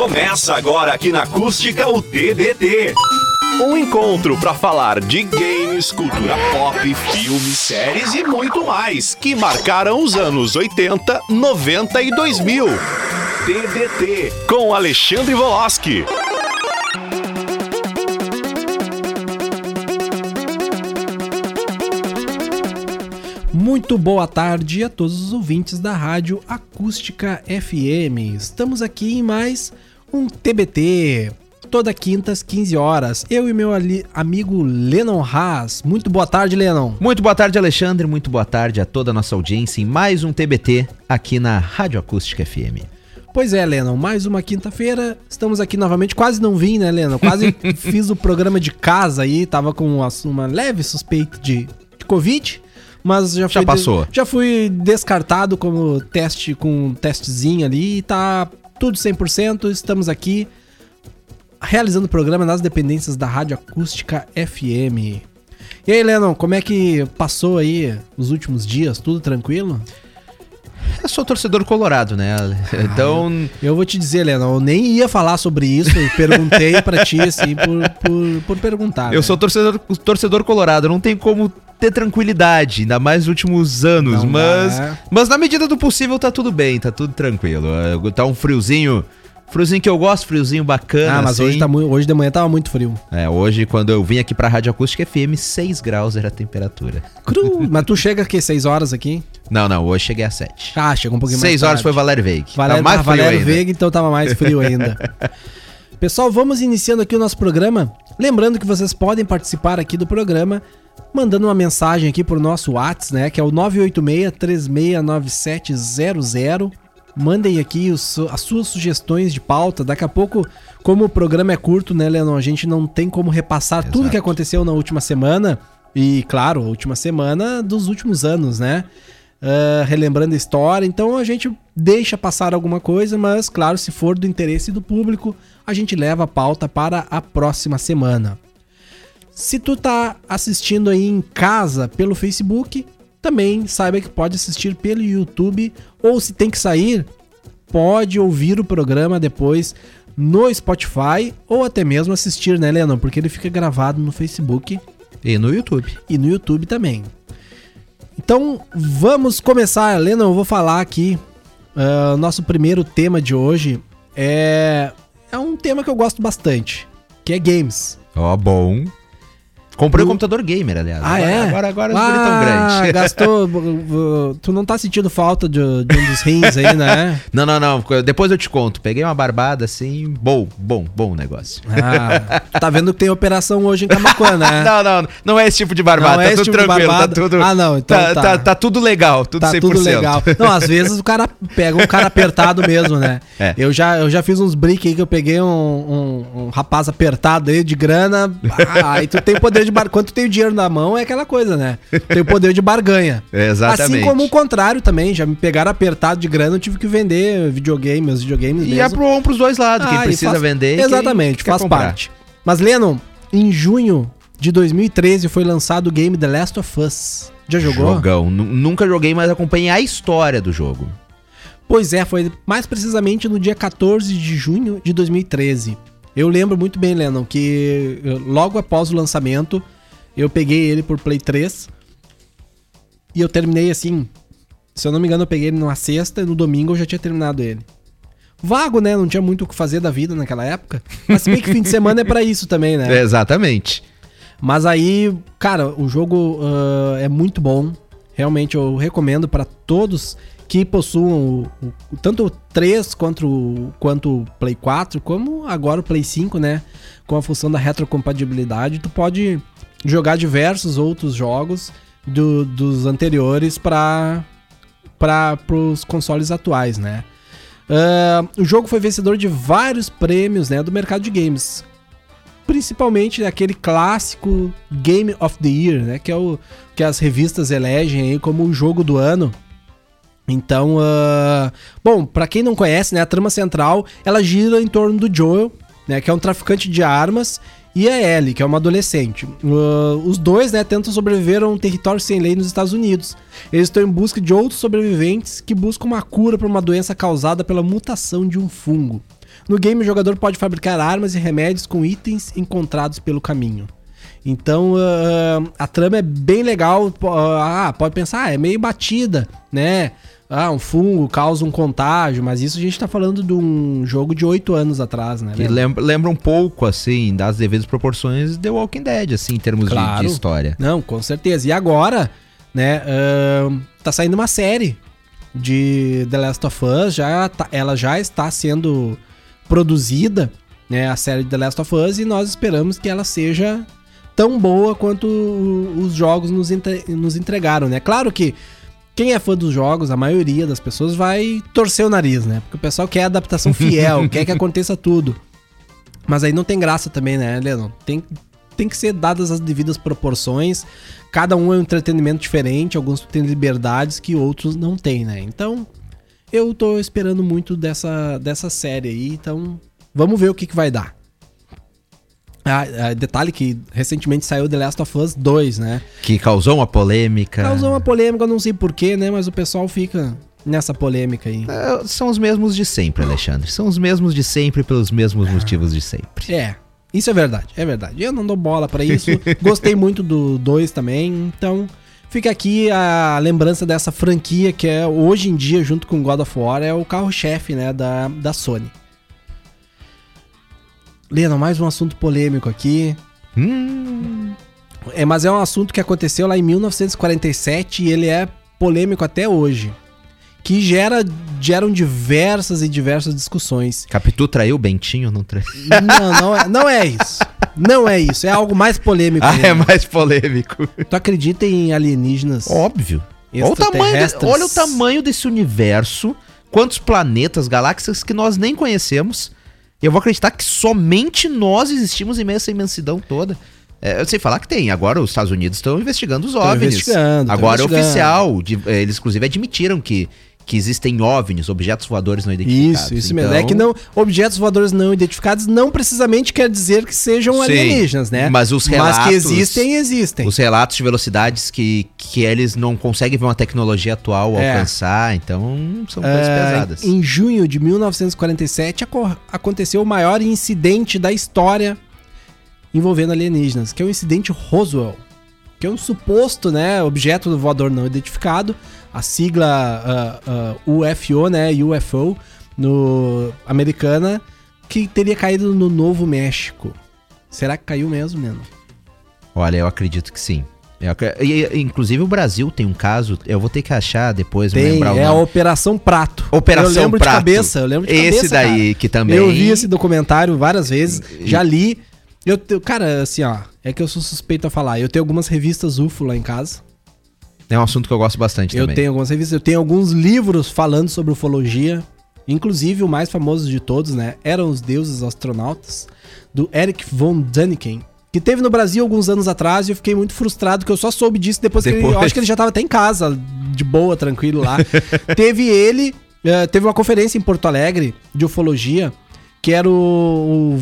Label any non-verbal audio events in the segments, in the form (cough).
Começa agora aqui na Acústica o TBT. Um encontro para falar de games, cultura pop, filmes, séries e muito mais que marcaram os anos 80, 90 e 2000. TBT com Alexandre Voloski. Muito boa tarde a todos os ouvintes da Rádio Acústica FM. Estamos aqui em mais um TBT, toda quinta às 15 horas. Eu e meu ali, amigo Lennon Haas. Muito boa tarde, Lennon. Muito boa tarde, Alexandre. Muito boa tarde a toda a nossa audiência em mais um TBT aqui na Rádio Acústica FM. Pois é, Lennon, mais uma quinta-feira. Estamos aqui novamente. Quase não vim, né, Lennon? Quase (laughs) fiz o programa de casa aí. Tava com uma, leve suspeita de, de Covid mas já, já passou. Já fui descartado como teste com um testezinho ali e tá tudo 100%. Estamos aqui realizando o programa nas dependências da Rádio Acústica FM. E aí, Lennon, como é que passou aí os últimos dias? Tudo tranquilo? Eu sou torcedor colorado, né? Então. Ah, eu, vou te dizer, Lennon, eu nem ia falar sobre isso. Eu perguntei pra ti, assim, por, por, por perguntar. Eu né? sou torcedor, torcedor colorado, não tem como ter tranquilidade, ainda mais nos últimos anos. Não mas, mas na medida do possível tá tudo bem, tá tudo tranquilo. Tá um friozinho. Friozinho que eu gosto, friozinho bacana. Ah, mas assim. hoje, tá muito, hoje de manhã tava muito frio. É, hoje quando eu vim aqui pra Rádio Acústica FM, 6 graus era a temperatura. Cru, (laughs) mas tu chega aqui 6 horas aqui? Não, não, hoje cheguei às 7. Ah, chegou um pouquinho mais 6 horas foi Valério Veig. Valério, mais ah, Valério Veig, então tava mais frio ainda. (laughs) Pessoal, vamos iniciando aqui o nosso programa. Lembrando que vocês podem participar aqui do programa mandando uma mensagem aqui pro nosso WhatsApp, né? Que é o 986-369700. Mandem aqui os, as suas sugestões de pauta. Daqui a pouco, como o programa é curto, né, Leandro? A gente não tem como repassar Exato. tudo que aconteceu na última semana. E, claro, última semana dos últimos anos, né? Uh, relembrando a história. Então a gente deixa passar alguma coisa, mas, claro, se for do interesse do público, a gente leva a pauta para a próxima semana. Se tu tá assistindo aí em casa pelo Facebook, também saiba que pode assistir pelo YouTube ou se tem que sair, pode ouvir o programa depois no Spotify ou até mesmo assistir, né, Lennon? Porque ele fica gravado no Facebook e no YouTube. E no YouTube também. Então, vamos começar, Lennon, eu vou falar aqui. Uh, nosso primeiro tema de hoje é é um tema que eu gosto bastante, que é games. Ó, oh, bom. Comprei o... um computador gamer, aliás. Ah, agora, é? Agora, agora, ah, tão grande. (laughs) gastou. tu não tá sentindo falta de, de um dos rins aí, né? (laughs) não, não, não. Depois eu te conto. Peguei uma barbada assim. Bom, bom, bom negócio. Ah, tá vendo que tem operação hoje em Camacuã, né? (laughs) não, não. Não é esse tipo de barbada. Não é tá é tudo tipo tranquilo. Tá tudo, ah, não. Então tá, tá. tá, tá tudo legal. Tudo tá 100%. tudo legal. Não, às vezes o cara pega um cara apertado mesmo, né? É. Eu, já, eu já fiz uns briques aí que eu peguei um, um, um rapaz apertado aí de grana. Ah, aí tu tem poder de bar... Quando tu tem o dinheiro na mão é aquela coisa, né? Tem o poder de barganha. (laughs) exatamente. Assim como o contrário também, já me pegaram apertado de grana, eu tive que vender videogame, meus videogames e mesmo. E é pro, pros dois lados, ah, quem precisa faz... vender Exatamente, quem faz parte. Mas, Lennon, em junho de 2013 foi lançado o game The Last of Us. Já jogou? Jogão. Nunca joguei, mas acompanhei a história do jogo. Pois é, foi mais precisamente no dia 14 de junho de 2013. Eu lembro muito bem, Lennon, que logo após o lançamento, eu peguei ele por Play 3 e eu terminei assim. Se eu não me engano, eu peguei ele numa sexta e no domingo eu já tinha terminado ele. Vago, né? Não tinha muito o que fazer da vida naquela época. Mas se bem que fim de (laughs) semana é para isso também, né? É, exatamente. Mas aí, cara, o jogo uh, é muito bom. Realmente eu recomendo para todos que possuam o, o, tanto o 3 quanto o, quanto o Play 4, como agora o Play 5, né? Com a função da retrocompatibilidade, tu pode jogar diversos outros jogos do, dos anteriores para os consoles atuais, né? Uh, o jogo foi vencedor de vários prêmios né, do mercado de games. Principalmente aquele clássico Game of the Year, né? Que é o que as revistas elegem aí como o jogo do ano. Então, uh, bom, para quem não conhece, né, a trama central ela gira em torno do Joel, né, que é um traficante de armas e a Ellie, que é uma adolescente. Uh, os dois, né, tentam sobreviver a um território sem lei nos Estados Unidos. Eles estão em busca de outros sobreviventes que buscam uma cura para uma doença causada pela mutação de um fungo. No game, o jogador pode fabricar armas e remédios com itens encontrados pelo caminho. Então uh, a trama é bem legal. Uh, ah, pode pensar, ah, é meio batida, né? Ah, um fungo causa um contágio, mas isso a gente tá falando de um jogo de oito anos atrás, né? Que lembra, lembra um pouco, assim, das devidas proporções The Walking Dead, assim, em termos claro. de, de, história. Não, com certeza. E agora, né, uh, tá saindo uma série de The Last of Us, já tá, ela já está sendo produzida, né, a série de The Last of Us, e nós esperamos que ela seja tão boa quanto os jogos nos, entre, nos entregaram, né? Claro que quem é fã dos jogos, a maioria das pessoas vai torcer o nariz, né? Porque o pessoal quer adaptação fiel, (laughs) quer que aconteça tudo. Mas aí não tem graça também, né, Leandro? Tem, tem que ser dadas as devidas proporções. Cada um é um entretenimento diferente, alguns têm liberdades que outros não têm, né? Então, eu tô esperando muito dessa, dessa série aí, então vamos ver o que, que vai dar. Ah, ah, detalhe que recentemente saiu The Last of Us 2, né? Que causou uma polêmica. Causou uma polêmica, não sei porquê, né? Mas o pessoal fica nessa polêmica aí. É, são os mesmos de sempre, Alexandre. São os mesmos de sempre pelos mesmos motivos de sempre. É, isso é verdade, é verdade. Eu não dou bola para isso. (laughs) Gostei muito do 2 também, então fica aqui a lembrança dessa franquia que é hoje em dia, junto com God of War, é o carro-chefe, né, da, da Sony. Lena, mais um assunto polêmico aqui. Hum. É, mas é um assunto que aconteceu lá em 1947 e ele é polêmico até hoje. Que gera, geram diversas e diversas discussões. Capitu traiu o Bentinho? Não traiu? Não, não é, não é isso. Não é isso. É algo mais polêmico. Ah, é mais polêmico. Tu acredita em alienígenas? Óbvio. Olha o, tamanho, olha o tamanho desse universo. Quantos planetas, galáxias que nós nem conhecemos eu vou acreditar que somente nós existimos em meio a essa imensidão toda. É, eu sei falar que tem. Agora os Estados Unidos estão investigando os OVNIs. Investigando, Agora é oficial. De, é, eles inclusive admitiram que que existem OVNIs, objetos voadores não identificados. Isso, isso então... mesmo. É que não, objetos voadores não identificados não precisamente quer dizer que sejam Sim, alienígenas, né? Mas os relatos... Mas que existem, existem. Os relatos de velocidades que, que eles não conseguem ver uma tecnologia atual é. alcançar, então são coisas é, pesadas. Em junho de 1947 aconteceu o maior incidente da história envolvendo alienígenas, que é o incidente Roswell, que é um suposto, né, objeto voador não identificado, a sigla uh, uh, UFO, né, UFO, no americana, que teria caído no Novo México. Será que caiu mesmo, Neno? Olha, eu acredito que sim. Eu, inclusive o Brasil tem um caso, eu vou ter que achar depois, tem, lembrar o É nome. a Operação Prato. Operação eu lembro Prato. de cabeça, eu lembro de esse cabeça, daí cara. que também. Eu vi esse documentário várias vezes, e... já li. Eu, cara, assim, ó, é que eu sou suspeito a falar. Eu tenho algumas revistas UFO lá em casa. É um assunto que eu gosto bastante eu também. Eu tenho algumas revistas, eu tenho alguns livros falando sobre ufologia. Inclusive, o mais famoso de todos, né? Eram os Deuses Astronautas, do Eric von Däniken. Que teve no Brasil alguns anos atrás e eu fiquei muito frustrado que eu só soube disso depois, depois. que ele, eu acho que ele já estava até em casa, de boa, tranquilo lá. (laughs) teve ele, uh, teve uma conferência em Porto Alegre de ufologia, que era o,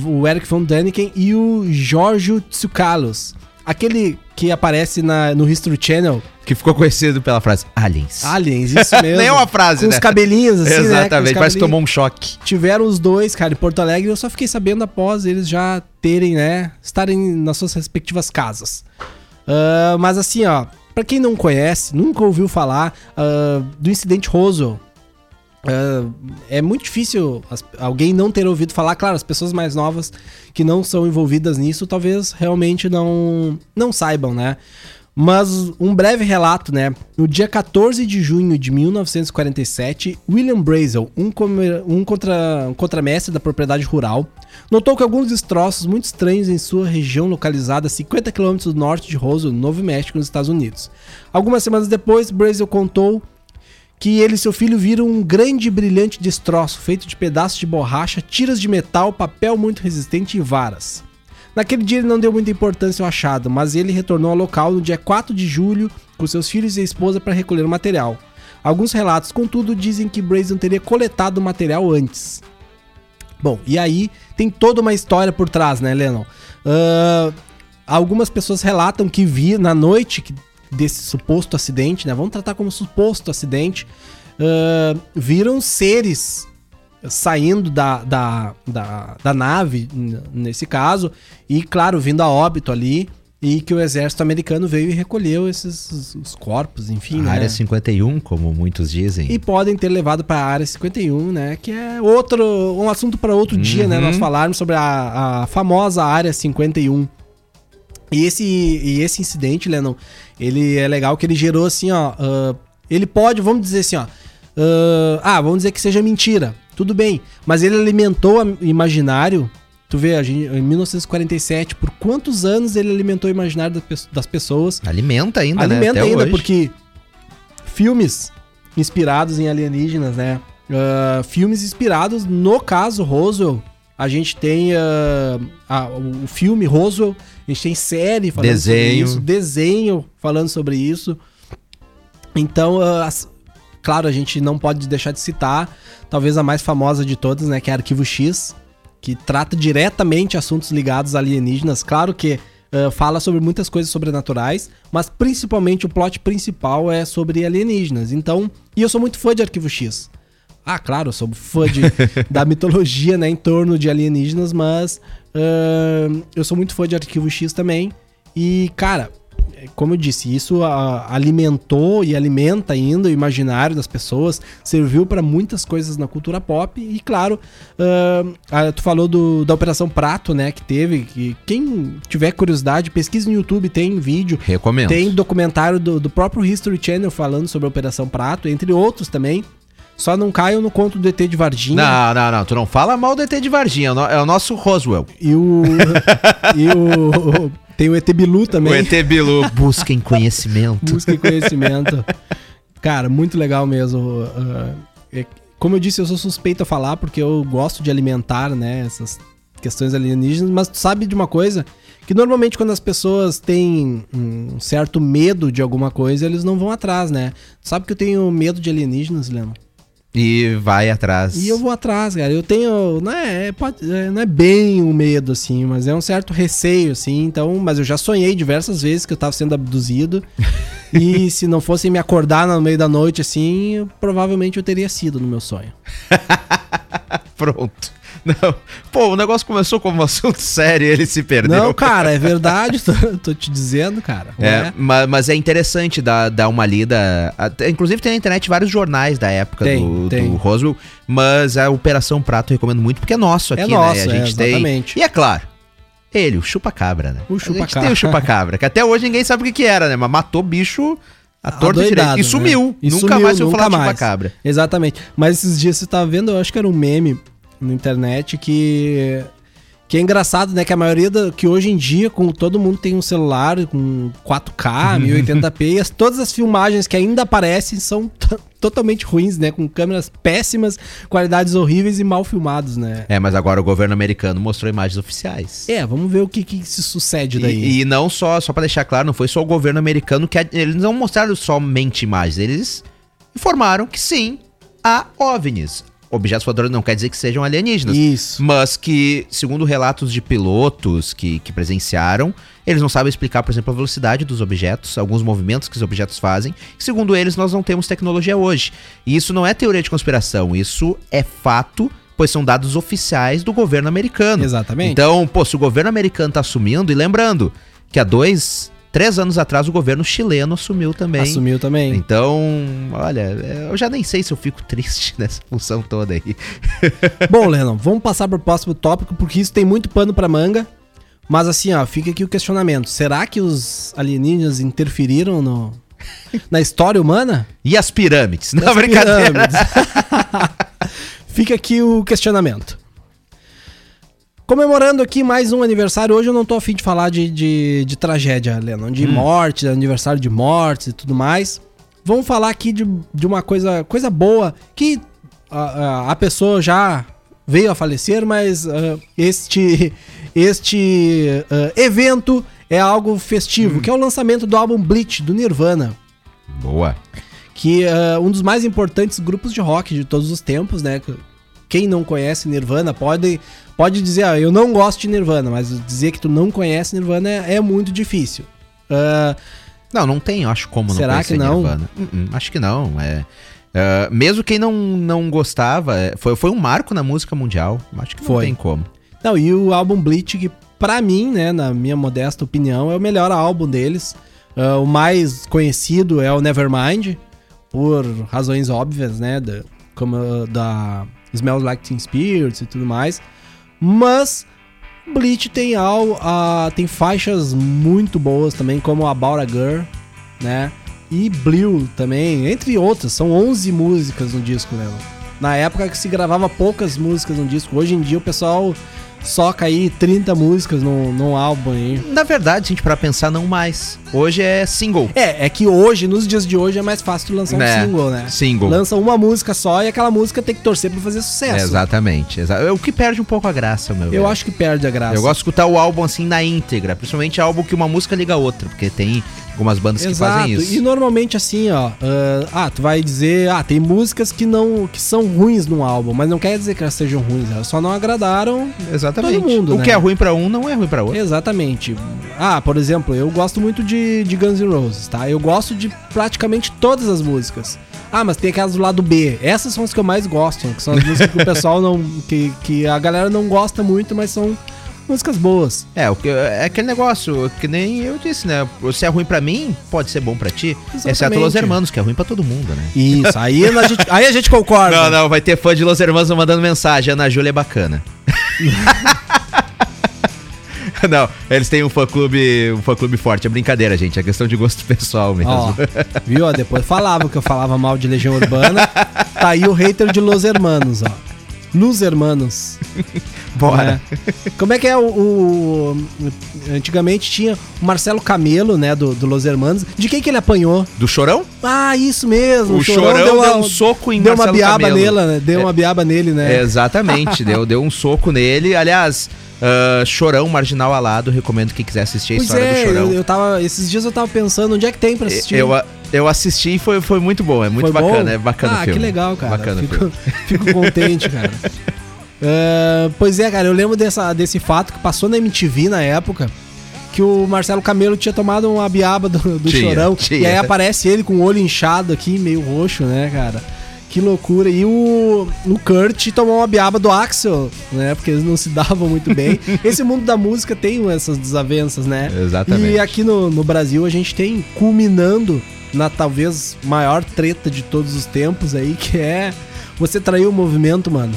o, o Eric von Däniken e o Giorgio Tsoukalos. Aquele que aparece na, no History Channel. Que ficou conhecido pela frase Aliens. Aliens, (laughs) isso mesmo. Nem é uma frase, Com né? os cabelinhos assim, Exatamente, né? Exatamente, parece que tomou um choque. Tiveram os dois, cara, em Porto Alegre. Eu só fiquei sabendo após eles já terem, né? Estarem nas suas respectivas casas. Uh, mas assim, ó. Pra quem não conhece, nunca ouviu falar uh, do incidente Roswell Uh, é muito difícil as, alguém não ter ouvido falar. Claro, as pessoas mais novas que não são envolvidas nisso talvez realmente não, não saibam, né? Mas um breve relato, né? No dia 14 de junho de 1947, William Brazel, um, um, contra, um contramestre da propriedade rural, notou que alguns destroços muito estranhos em sua região localizada a 50 km norte de Roswell, no Novo México, nos Estados Unidos. Algumas semanas depois, Brazel contou que ele e seu filho viram um grande e brilhante destroço feito de pedaços de borracha, tiras de metal, papel muito resistente e varas. Naquele dia ele não deu muita importância ao achado, mas ele retornou ao local no dia 4 de julho com seus filhos e esposa para recolher o material. Alguns relatos, contudo, dizem que Brazen teria coletado o material antes. Bom, e aí tem toda uma história por trás, né, Lennon? Uh, algumas pessoas relatam que vi na noite desse suposto acidente, né? Vamos tratar como suposto acidente. Uh, viram seres saindo da, da, da, da, nave, nesse caso, e claro, vindo a óbito ali, e que o exército americano veio e recolheu esses os corpos, enfim. A né? Área 51, como muitos dizem. E podem ter levado para a Área 51, né? Que é outro, um assunto para outro uhum. dia, né? Nós uhum. falarmos sobre a, a famosa Área 51. E esse, e esse incidente, Lennon, ele é legal que ele gerou assim, ó. Uh, ele pode, vamos dizer assim, ó. Uh, ah, vamos dizer que seja mentira. Tudo bem. Mas ele alimentou o imaginário. Tu vê, a gente, em 1947, por quantos anos ele alimentou o imaginário das pessoas? Alimenta ainda, Alimenta né? Alimenta ainda, hoje. porque filmes inspirados em alienígenas, né? Uh, filmes inspirados, no caso Roswell, a gente tem uh, a, o filme Roswell, a gente tem série falando desenho. sobre isso, desenho falando sobre isso. Então, uh, as, claro, a gente não pode deixar de citar, talvez a mais famosa de todas, né, que é Arquivo X, que trata diretamente assuntos ligados a alienígenas. Claro que uh, fala sobre muitas coisas sobrenaturais, mas principalmente o plot principal é sobre alienígenas. Então, e eu sou muito fã de Arquivo X. Ah, claro, eu sou fã de, (laughs) da mitologia, né, em torno de alienígenas, mas uh, eu sou muito fã de Arquivo X também. E, cara, como eu disse, isso a, alimentou e alimenta ainda o imaginário das pessoas, serviu para muitas coisas na cultura pop e, claro, uh, tu falou do, da Operação Prato, né, que teve, que quem tiver curiosidade, pesquisa no YouTube, tem vídeo. Recomendo. Tem documentário do, do próprio History Channel falando sobre a Operação Prato, entre outros também. Só não caiam no conto do ET de Varginha. Não, não, não. Tu não fala mal do ET de Varginha. É o nosso Roswell. E o. e o. Tem o ET Bilu também. O ET Bilu. (laughs) Busquem conhecimento. Busquem conhecimento. Cara, muito legal mesmo. Uh, é, como eu disse, eu sou suspeito a falar porque eu gosto de alimentar, né, essas questões alienígenas, mas tu sabe de uma coisa? Que normalmente quando as pessoas têm um certo medo de alguma coisa, eles não vão atrás, né? Tu sabe que eu tenho medo de alienígenas, Leandro? E vai atrás. E eu vou atrás, cara. Eu tenho. Não é, é é, não é bem um medo, assim, mas é um certo receio, assim. Então, mas eu já sonhei diversas vezes que eu tava sendo abduzido. (laughs) e se não fossem me acordar no meio da noite, assim, eu, provavelmente eu teria sido no meu sonho. (laughs) Pronto. Não. Pô, o negócio começou como um assunto (laughs) sério e ele se perdeu. Não, cara, é verdade. (laughs) tô, tô te dizendo, cara. É, é. Mas, mas, é interessante dar, dar uma lida. Até, inclusive tem na internet vários jornais da época tem, do, tem. do Roswell. Mas a Operação Prato eu recomendo muito porque é nosso é aqui, é nosso, né? A gente é, exatamente. tem. E é claro. Ele, o chupa-cabra, né? O chupa-cabra. tem o chupa-cabra, que até hoje ninguém sabe o que, que era, né? Mas matou bicho a torta direito. E sumiu. Né? E nunca sumiu, mais eu falar mais. chupa-cabra. Exatamente. Mas esses dias você tava vendo, eu acho que era um meme na internet que que é engraçado, né? Que a maioria da, que hoje em dia, com todo mundo tem um celular com 4K, 1080p, e as, todas as filmagens que ainda aparecem são (laughs) totalmente ruins, né? Com câmeras péssimas, qualidades horríveis e mal filmados, né? É, mas agora o governo americano mostrou imagens oficiais. É, vamos ver o que, que se sucede daí. E, e não só, só para deixar claro, não foi só o governo americano que eles não mostraram somente imagens, eles informaram que sim, há OVNIs objetos voadores não quer dizer que sejam alienígenas. Isso. Mas que, segundo relatos de pilotos que, que presenciaram, eles não sabem explicar, por exemplo, a velocidade dos objetos, alguns movimentos que os objetos fazem. Segundo eles, nós não temos tecnologia hoje. E isso não é teoria de conspiração, isso é fato pois são dados oficiais do governo americano. Exatamente. Então, pô, se o governo americano tá assumindo, e lembrando que há dois, Três anos atrás, o governo chileno assumiu também. Assumiu também. Então, olha, eu já nem sei se eu fico triste (laughs) nessa função toda aí. Bom, Lennon, vamos passar para o próximo tópico, porque isso tem muito pano para manga. Mas assim, ó, fica aqui o questionamento. Será que os alienígenas interferiram no, (laughs) na história humana? E as pirâmides? Não, brincadeira. Pirâmides. (laughs) fica aqui o questionamento. Comemorando aqui mais um aniversário. Hoje eu não tô afim de falar de, de, de tragédia, Lennon, de hum. morte, de aniversário de mortes e tudo mais. Vamos falar aqui de, de uma coisa, coisa boa que a, a, a pessoa já veio a falecer, mas uh, este, este uh, evento é algo festivo, hum. que é o lançamento do álbum Bleach, do Nirvana. Boa. Que uh, um dos mais importantes grupos de rock de todos os tempos, né? Quem não conhece Nirvana pode, pode dizer, ah, eu não gosto de Nirvana, mas dizer que tu não conhece Nirvana é, é muito difícil. Uh, não, não tem, eu acho como não Será que não? Nirvana. Uh -uh, acho que não. É, uh, mesmo quem não, não gostava, é, foi, foi um marco na música mundial. Acho que não foi. tem como. Não, e o álbum Bleach, que pra mim, né, na minha modesta opinião, é o melhor álbum deles. Uh, o mais conhecido é o Nevermind, por razões óbvias, né, da, como da Smells Like Teen Spirits e tudo mais. Mas Bleach tem, al, uh, tem faixas muito boas também, como About a Girl, né? E Blue também, entre outras. São 11 músicas no disco, né? Na época que se gravava poucas músicas no disco. Hoje em dia o pessoal soca aí 30 músicas num, num álbum aí. Na verdade, gente, para pensar, não mais. Hoje é single. É, é que hoje, nos dias de hoje, é mais fácil lançar um é, single, né? Single. Lança uma música só e aquela música tem que torcer pra fazer sucesso. É, exatamente. Exa o que perde um pouco a graça, meu. Eu velho. acho que perde a graça. Eu gosto de escutar o álbum assim na íntegra, principalmente álbum que uma música liga a outra, porque tem algumas bandas Exato. que fazem isso. E normalmente assim, ó, uh, ah, tu vai dizer, ah, tem músicas que não que são ruins no álbum, mas não quer dizer que elas sejam ruins, elas só não agradaram Exatamente. todo mundo, O né? que é ruim para um não é ruim para outro. Exatamente. Ah, por exemplo, eu gosto muito de, de Guns N' Roses, tá? Eu gosto de praticamente todas as músicas. Ah, mas tem aquelas do lado B. Essas são as que eu mais gosto, que são as músicas que o (laughs) pessoal não que, que a galera não gosta muito, mas são músicas boas. É, o que, é aquele negócio, que nem eu disse, né? Se é ruim pra mim, pode ser bom pra ti. Exatamente. Exceto Los Hermanos, que é ruim pra todo mundo, né? Isso, aí a gente, aí a gente concorda. Não, não, vai ter fã de Los Hermanos mandando mensagem. Ana Júlia é bacana. (laughs) Não, eles têm um fã-clube um fã -clube forte. É brincadeira, gente. É questão de gosto (laughs) pessoal mesmo. Ó, viu? Depois falava que eu falava mal de Legião Urbana. Tá aí o hater de Los Hermanos, ó. Los Hermanos. (laughs) Bora. É. Como é que é o, o, Antigamente tinha o Marcelo Camelo, né, do, do Los Hermanos. De quem que ele apanhou? Do Chorão? Ah, isso mesmo. O, o Chorão, Chorão, deu, deu um soco em Deu Marcelo uma biaba Camelo. nele, né? Deu é, uma biaba nele, né? exatamente. deu, deu um soco nele. Aliás... Uh, Chorão, Marginal Alado, recomendo quem quiser assistir a pois história é, do Chorão. Eu, eu tava, esses dias eu tava pensando onde é que tem pra assistir. Eu, eu assisti e foi, foi muito bom, é muito foi bacana, bom? é bacana ah, o filme. que legal, cara. Bacana fico, (laughs) fico contente, cara. Uh, (laughs) pois é, cara, eu lembro dessa, desse fato que passou na MTV na época. Que o Marcelo Camelo tinha tomado uma biaba do, do tinha, chorão. Tinha. E aí aparece ele com o olho inchado aqui, meio roxo, né, cara? Que loucura. E o, o Kurt tomou uma biaba do Axel, né? Porque eles não se (laughs) davam muito bem. Esse mundo da música tem essas desavenças, né? Exatamente. E aqui no, no Brasil a gente tem culminando na talvez maior treta de todos os tempos aí, que é você traiu o movimento, mano.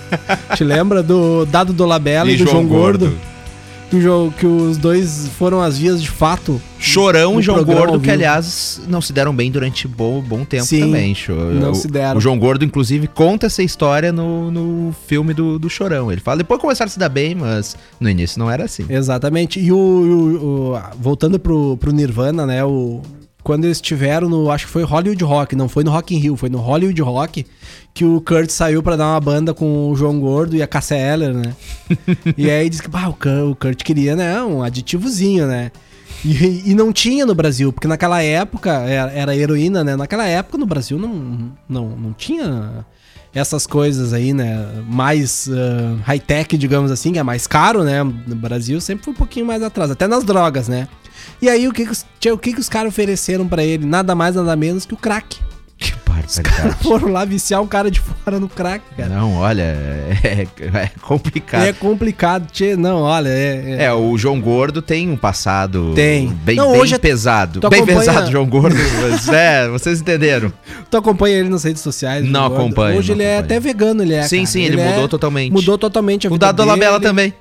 (laughs) Te lembra do Dado do Labella e, e do João, João Gordo? Gordo? Que, o, que os dois foram as vias de fato. Chorão e João Gordo, que aliás não se deram bem durante bom, bom tempo Sim, também. Não o, se deram. O João Gordo, inclusive, conta essa história no, no filme do, do Chorão. Ele fala, depois começaram a se dar bem, mas no início não era assim. Exatamente. E o, o, o voltando pro, pro Nirvana, né? O, quando eles estiveram no, acho que foi Hollywood Rock, não foi no Rock in Rio, foi no Hollywood Rock que o Kurt saiu para dar uma banda com o João Gordo e a Cassia Eller, né? (laughs) e aí disse que bah, o Kurt queria, né, um aditivozinho, né? E, e, não tinha no Brasil, porque naquela época era, era heroína, né? Naquela época no Brasil não, não, não tinha essas coisas aí, né? Mais uh, high-tech, digamos assim, que é mais caro, né? No Brasil sempre foi um pouquinho mais atrás, até nas drogas, né? E aí o que, que, o, que, que os caras ofereceram para ele? Nada mais, nada menos que o crack. Que Os caras (laughs) foram lá viciar um cara de fora no crack, cara. Não, olha, é, é complicado. É complicado, tchê. Não, olha, é, é, é... o João Gordo tem um passado tem. bem, não, bem hoje é pesado. Bem acompanha... pesado, João Gordo. mas, (laughs) é, vocês entenderam. Tu acompanha ele nas redes sociais? Não acompanho. Hoje não ele é até vegano, ele é. Sim, cara. sim, ele, ele mudou é... totalmente. Mudou totalmente a vida O Dado Labela também.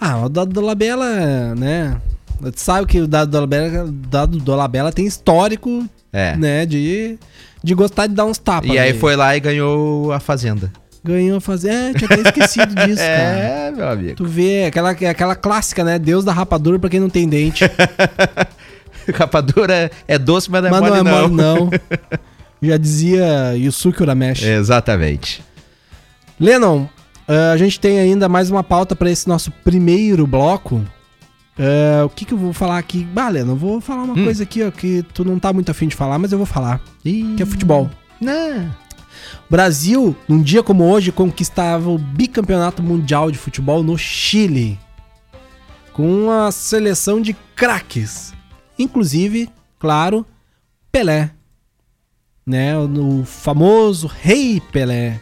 Ah, o Dado Labela, né? Tu sabe que o Dado Dolabella, Dado Dolabella tem histórico, é. né, de, de gostar de dar uns tapas. E aí foi lá e ganhou a Fazenda. Ganhou a Fazenda. É, tinha até esquecido (laughs) disso, é, cara. É, meu amigo. Tu vê, aquela, aquela clássica, né? Deus da rapadura pra quem não tem dente. (laughs) rapadura é doce, mas não é mas mole, não. É mole, não. (laughs) Já dizia Yusuke Urameshi. Exatamente. Lennon, uh, a gente tem ainda mais uma pauta para esse nosso primeiro bloco. Uh, o que, que eu vou falar aqui? Balena, eu vou falar uma hum. coisa aqui ó, que tu não tá muito afim de falar, mas eu vou falar. Ih. Que é futebol. Não. Brasil, num dia como hoje, conquistava o bicampeonato mundial de futebol no Chile. Com uma seleção de craques. Inclusive, claro, Pelé. Né? O famoso Rei Pelé.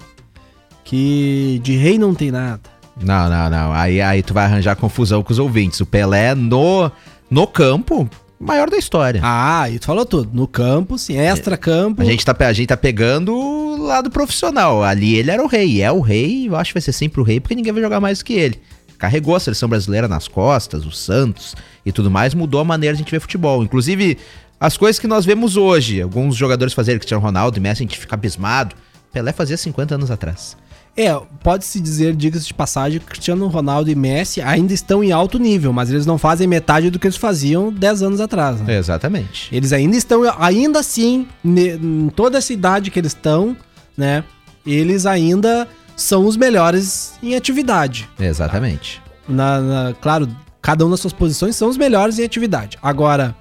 Que de rei não tem nada. Não, não, não. Aí, aí tu vai arranjar confusão com os ouvintes. O Pelé no, no campo, maior da história. Ah, e tu falou tudo. No campo, sim. Extra-campo. A gente, tá, a gente tá pegando o lado profissional. Ali ele era o rei. É o rei, eu acho que vai ser sempre o rei, porque ninguém vai jogar mais que ele. Carregou a seleção brasileira nas costas, o Santos e tudo mais, mudou a maneira de a gente ver futebol. Inclusive, as coisas que nós vemos hoje, alguns jogadores fazerem, Cristiano Ronaldo e Messi, a gente fica abismado. Pelé fazia 50 anos atrás. É, pode-se dizer, diga-se de passagem, que Cristiano Ronaldo e Messi ainda estão em alto nível, mas eles não fazem metade do que eles faziam 10 anos atrás. Né? Exatamente. Eles ainda estão, ainda assim, em toda essa idade que eles estão, né? Eles ainda são os melhores em atividade. Exatamente. Na, na, claro, cada um nas suas posições são os melhores em atividade. Agora,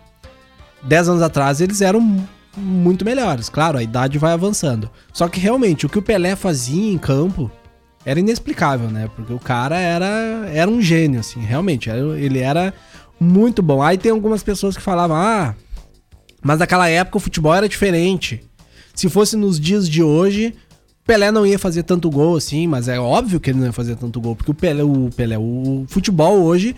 10 anos atrás eles eram muito melhores. Claro, a idade vai avançando. Só que realmente o que o Pelé fazia em campo era inexplicável, né? Porque o cara era, era um gênio, assim, realmente. Ele era muito bom. Aí tem algumas pessoas que falavam, ah, mas naquela época o futebol era diferente. Se fosse nos dias de hoje, Pelé não ia fazer tanto gol assim, mas é óbvio que ele não ia fazer tanto gol, porque o Pelé, o Pelé, o futebol hoje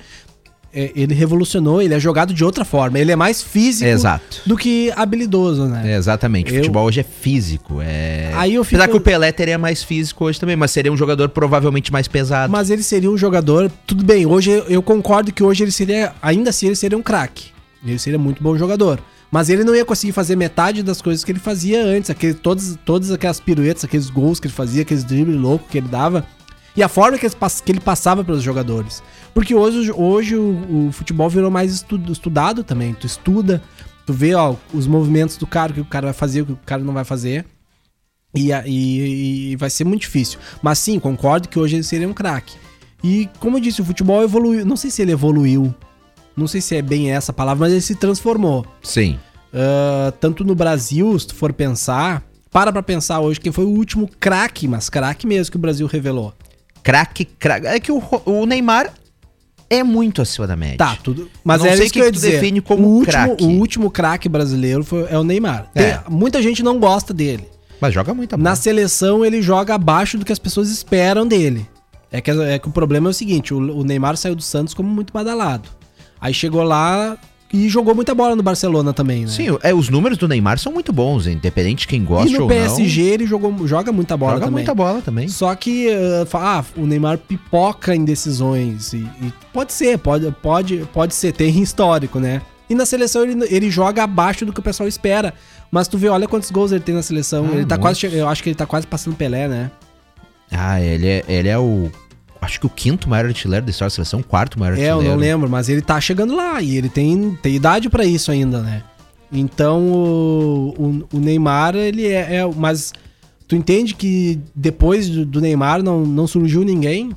ele revolucionou, ele é jogado de outra forma. Ele é mais físico Exato. do que habilidoso, né? É, exatamente. O eu... futebol hoje é físico. É... Aí eu fico... Apesar que o Pelé teria mais físico hoje também, mas seria um jogador provavelmente mais pesado. Mas ele seria um jogador. Tudo bem, hoje eu concordo que hoje ele seria. Ainda assim, ele seria um craque. Ele seria muito bom jogador. Mas ele não ia conseguir fazer metade das coisas que ele fazia antes. Aquele, todas, todas aquelas piruetas, aqueles gols que ele fazia, aqueles dribles loucos que ele dava. E a forma que ele, que ele passava pelos jogadores. Porque hoje, hoje o, o futebol virou mais estu, estudado também. Tu estuda, tu vê ó, os movimentos do cara, o que o cara vai fazer, o que o cara não vai fazer. E, e, e vai ser muito difícil. Mas sim, concordo que hoje ele seria um craque. E como eu disse, o futebol evoluiu. Não sei se ele evoluiu. Não sei se é bem essa palavra, mas ele se transformou. Sim. Uh, tanto no Brasil, se tu for pensar, para pra pensar hoje quem foi o último craque, mas craque mesmo que o Brasil revelou craque, craque. É que o, o Neymar é muito acima da média. Tá, tudo. Mas não é sei isso que, que eu dizer. define como o último, O último craque brasileiro foi, é o Neymar. É. Tem, muita gente não gosta dele. Mas joga muito. Na seleção ele joga abaixo do que as pessoas esperam dele. É que, é que o problema é o seguinte: o, o Neymar saiu do Santos como muito badalado. Aí chegou lá, e jogou muita bola no Barcelona também, né? Sim, é, os números do Neymar são muito bons, independente de quem gosta ou não. E no PSG ele jogou, joga muita bola joga também. muita bola também. Só que, uh, ah, o Neymar pipoca em decisões. E, e, pode ser, pode, pode, pode ser, tem histórico, né? E na seleção ele, ele joga abaixo do que o pessoal espera. Mas tu vê, olha quantos gols ele tem na seleção. Ah, ele tá quase, eu acho que ele tá quase passando Pelé, né? Ah, ele é, ele é o acho que o quinto maior artilheiro da história da seleção, o quarto maior artilheiro. É, eu não lembro, mas ele tá chegando lá e ele tem, tem idade para isso ainda, né? Então o, o, o Neymar, ele é, é, Mas tu entende que depois do, do, Neymar não, não surgiu ninguém?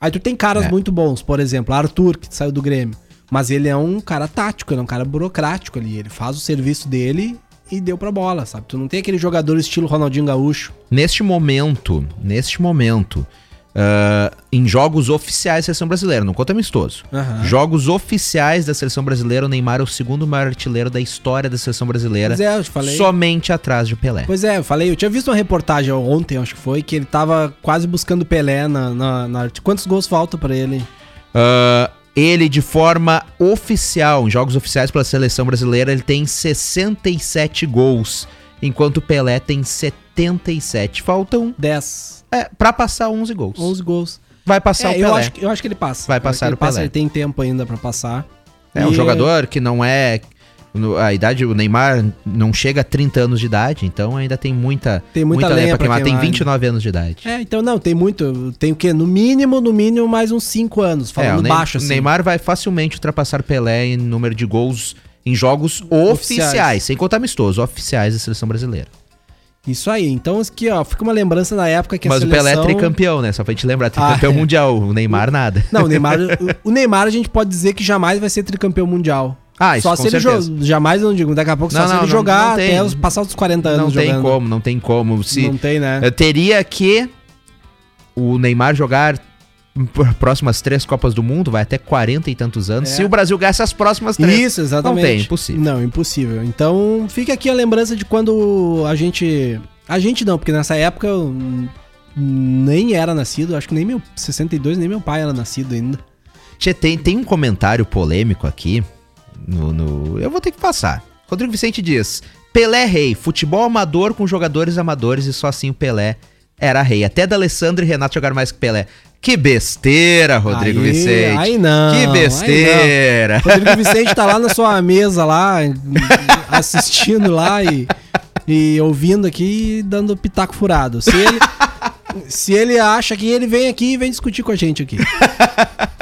Aí tu tem caras é. muito bons, por exemplo, Arthur, que saiu do Grêmio. Mas ele é um cara tático, ele é um cara burocrático ali. Ele faz o serviço dele e deu pra bola, sabe? Tu não tem aquele jogador estilo Ronaldinho Gaúcho. Neste momento, neste momento, Uh, em jogos oficiais da seleção brasileira, não conta amistoso. Uhum. Jogos oficiais da seleção brasileira, o Neymar é o segundo maior artilheiro da história da seleção brasileira. Pois é, eu te falei. Somente atrás de Pelé. Pois é, eu falei, eu tinha visto uma reportagem ontem, acho que foi, que ele tava quase buscando Pelé na. na, na... Quantos gols faltam para ele? Uh, ele, de forma oficial, em jogos oficiais pela seleção brasileira, ele tem 67 gols, enquanto Pelé tem 77. Faltam 10. É, pra passar 11 gols. 11 gols. Vai passar é, o Pelé. Eu acho, eu acho que ele passa. Vai passar ele o Pelé. Passa, ele tem tempo ainda para passar. É e... um jogador que não é a idade, o Neymar não chega a 30 anos de idade, então ainda tem muita, tem muita, muita lenha, pra queimar. Tem 29 anos de idade. É, então não, tem muito. Tem o quê? No mínimo, no mínimo, mais uns 5 anos, falando é, baixo assim. O Neymar vai facilmente ultrapassar Pelé em número de gols em jogos oficiais, oficiais sem contar amistosos, oficiais da seleção brasileira. Isso aí. Então, aqui, ó, fica uma lembrança da época que Mas a seleção... Mas o Pelé é tricampeão, né? Só pra gente lembrar, tricampeão ah, é. mundial. O Neymar, nada. Não, o Neymar, (laughs) o Neymar a gente pode dizer que jamais vai ser tricampeão mundial. Ah, isso Só se ele jogar. Jamais eu não digo. Daqui a pouco só Não, se não, ele não, jogar não tem. até os, passar os 40 anos Não tem jogando. como, não tem como. Se, Não tem, né? Eu teria que o Neymar jogar próximas três Copas do Mundo, vai até 40 e tantos anos. É. Se o Brasil ganhar essas próximas três. Isso, exatamente. Não tem, impossível. Não, impossível. Então, fica aqui a lembrança de quando a gente. A gente não, porque nessa época eu nem era nascido. Acho que nem meu. 62, nem meu pai era nascido ainda. Tchê, tem, tem um comentário polêmico aqui. No, no- Eu vou ter que passar. Rodrigo Vicente diz: Pelé rei, futebol amador com jogadores amadores e só assim o Pelé era rei. Até da Alessandro e Renato jogaram mais que Pelé. Que besteira, Rodrigo Aí- Vicente. aí não, Que aí não. besteira. Rodrigo Vicente tá lá na sua (laughs) mesa lá, assistindo lá e, e ouvindo aqui e dando pitaco furado. Se ele, se ele acha que ele vem aqui e vem discutir com a gente aqui.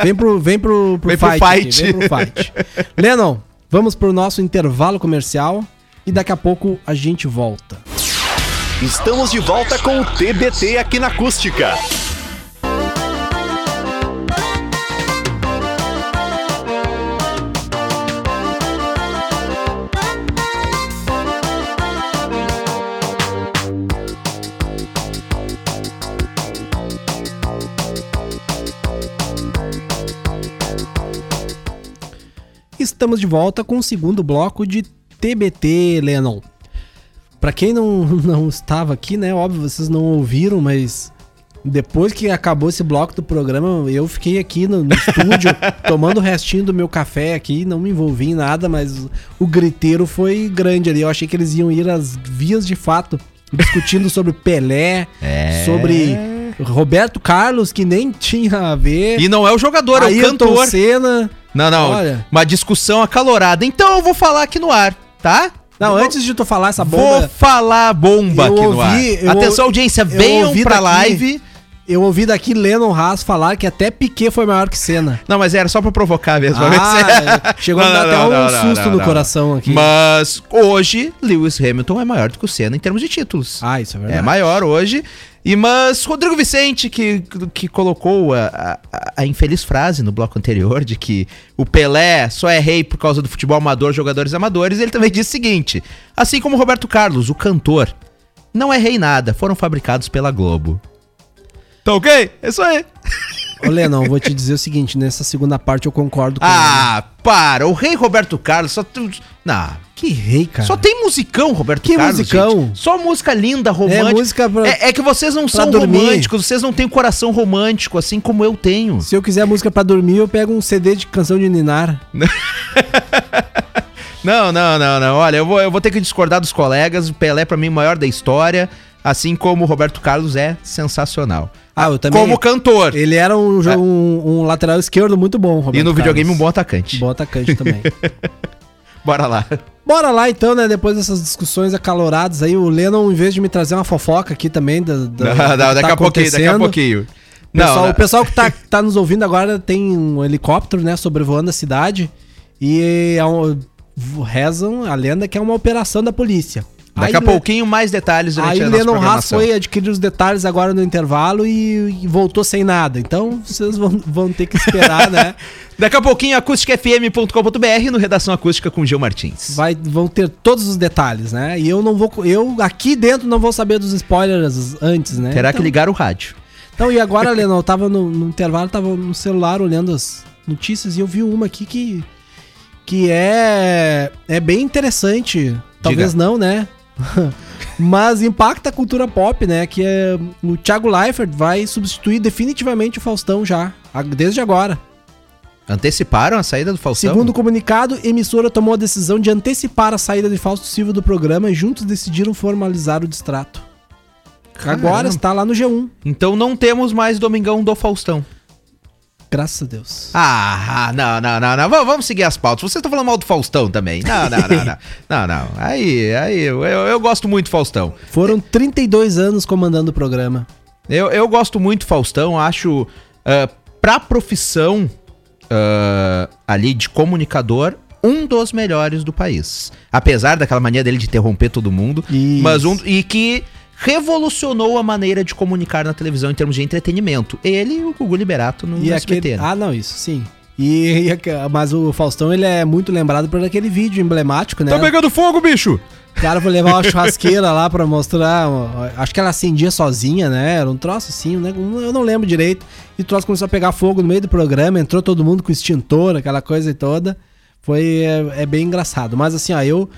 Vem pro, vem pro, pro Vem pro fight. aqui, fight. vem pro fight. Lennon, vamos pro nosso intervalo comercial e daqui a pouco a gente volta. Estamos de volta com o TBT aqui na Acústica. Estamos de volta com o segundo bloco de TBT, Lennon. Pra quem não, (laughs) não estava aqui, né? Óbvio, vocês não ouviram, mas depois que acabou esse bloco do programa, eu fiquei aqui no, no estúdio (laughs) tomando o restinho do meu café aqui, não me envolvi em nada, mas o griteiro foi grande ali. Eu achei que eles iam ir às vias de fato, discutindo (laughs) sobre Pelé, É. sobre Roberto Carlos, que nem tinha a ver. E não é o jogador, é o Ayrton cantor. Senna. Não, não. Olha. Uma discussão acalorada. Então eu vou falar aqui no ar, tá? Não, Eu antes de tu falar essa Vou bomba, falar bomba Eu aqui no ouvi, ar. eu Atenção, audiência, venham pra daqui- live. Eu ouvi daqui Lennon Haas falar que até Piquet foi maior que Senna. Não, mas era só pra provocar mesmo. Ah, (laughs) se- chegou a Não, dar não, até não, um susto no coração aqui. Mas hoje, Lewis Hamilton é maior do que o Senna em termos de títulos. Ah, isso é é verdade. maior hoje. E mas Rodrigo Vicente, que, que colocou a, a- a infeliz frase no bloco anterior de que o Pelé só é rei por causa do futebol amador, jogadores amadores, ele também disse o seguinte: assim como Roberto Carlos, o cantor, não é rei nada, foram fabricados pela Globo. Tá ok? É isso aí. Ô, Lennon, vou te dizer o seguinte, nessa segunda parte eu concordo com Ah, para! O rei Roberto Carlos só. tu- Não. ele. Que rei, cara. Só tem musicão, Roberto Que Carlos. musicão? gente. Só música linda, romântica. música pra- é, é que vocês não são dormir. românticos, vocês não têm coração romântico, assim como eu tenho. Se eu quiser música pra dormir, eu pego um CD de canção de Ninar. (laughs) Não, não, não, não. Olha, eu vou, eu vou ter que discordar dos colegas. O Pelé, pra mim, o maior da história. Assim como o Roberto Carlos é sensacional. Ah, eu também. Como cantor. Ele era um, jo- um, um lateral esquerdo muito bom, Roberto É. e no videogame, um Carlos. bom atacante. Bom atacante também. (laughs) Bora lá. Bora lá então, né? Depois dessas discussões acaloradas aí, o Lennon, em vez de me trazer uma fofoca aqui também, da, da- (laughs) Não, não, tá daqui a pouquinho, daqui a pouquinho. O pessoal, Não, o pessoal que tá, (laughs) tá nos ouvindo agora tem um helicóptero, né, sobrevoando a cidade e é um- rezam a lenda que é uma operação da polícia. Daqui a pouquinho mais detalhes durante Aí a nossa Lennon Haas foi adquirir os detalhes agora no intervalo e, e voltou sem nada. Então vocês vão, vão ter que esperar, né? (laughs) Daqui a pouquinho, acústicafm.com.br no Redação Acústica com Gil Martins. Vai, vão ter todos os detalhes, né? E eu não vou. Eu aqui dentro não vou saber dos spoilers antes, né? Terá que Então- ligar o rádio. Então, e agora, (laughs) Lennon, eu tava no, no intervalo, tava no celular olhando as notícias e eu vi uma aqui que. que é. é bem interessante. Talvez não, né? (laughs) Mas impacta a cultura pop, né? Que é. O Thiago Leifert vai substituir definitivamente o Faustão já. Desde agora. Anteciparam a saída do Faustão? Segundo o comunicado, a emissora tomou a decisão de antecipar a saída de Fausto Silva do programa e juntos decidiram formalizar o distrato. Agora Caramba. está lá no G1. Então não temos mais Domingão do Faustão. Graças a Deus. Ah, não, não, não, não. Vamos, seguir as pautas. Vocês estão falando mal do Faustão também. Não, não, não, não. (laughs) Não, não. Aí, aí, eu, eu, gosto muito do Faustão. Foram 32 anos comandando o programa. Eu, eu gosto muito do Faustão, acho ah, pra profissão ah, ali de comunicador, um dos melhores do país. Apesar daquela mania dele de interromper todo mundo, Isso. mas um e que revolucionou a maneira de comunicar na televisão em termos de entretenimento. Ele e o Gugu Liberato no E SBT. aquele... né? Ah, não, isso sim. E, e, mas o Faustão, ele é muito lembrado por aquele vídeo emblemático, né? Tá pegando fogo, bicho! O cara foi levar uma (laughs) churrasqueira lá pra mostrar. Acho que ela acendia sozinha, né? Era um troço assim, né? Eu não lembro direito. E o troço começou a pegar fogo no meio do programa, entrou todo mundo com extintor, aquela coisa toda. Foi é, é bem engraçado. Mas assim, ó, eu.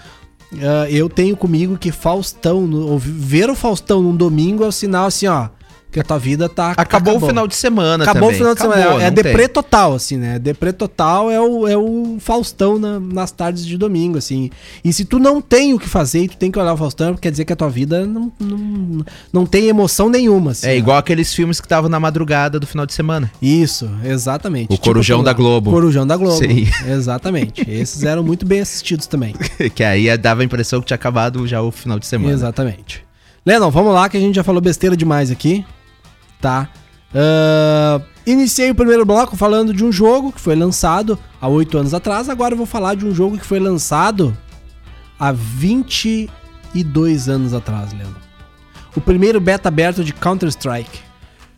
Uh, eu tenho comigo que Faustão, no, ver o Faustão num domingo é o sinal assim, ó porque a tua vida tá. Acabou, acabou. o final de semana, Acabou também. o final de acabou, semana. É, é deprê total, assim, né? Deprê total é o, é o Faustão na, nas tardes de domingo, assim. E se tu não tem o que fazer e tu tem que olhar o Faustão, quer dizer que a tua vida não, não, não tem emoção nenhuma. Assim, é né? igual aqueles filmes que estavam na madrugada do final de semana. Isso, exatamente. O tipo Corujão da Globo. Corujão da Globo. Sim. Exatamente. (laughs) Esses eram muito bem assistidos também. (laughs) que aí dava a impressão que tinha acabado já o final de semana. Exatamente. Lennon, vamos lá que a gente já falou besteira demais aqui tá? Uh, iniciei o primeiro bloco falando de um jogo que foi lançado há oito anos atrás. Agora eu vou falar de um jogo que foi lançado há 22 anos atrás, Leandro. O primeiro beta aberto de Counter-Strike.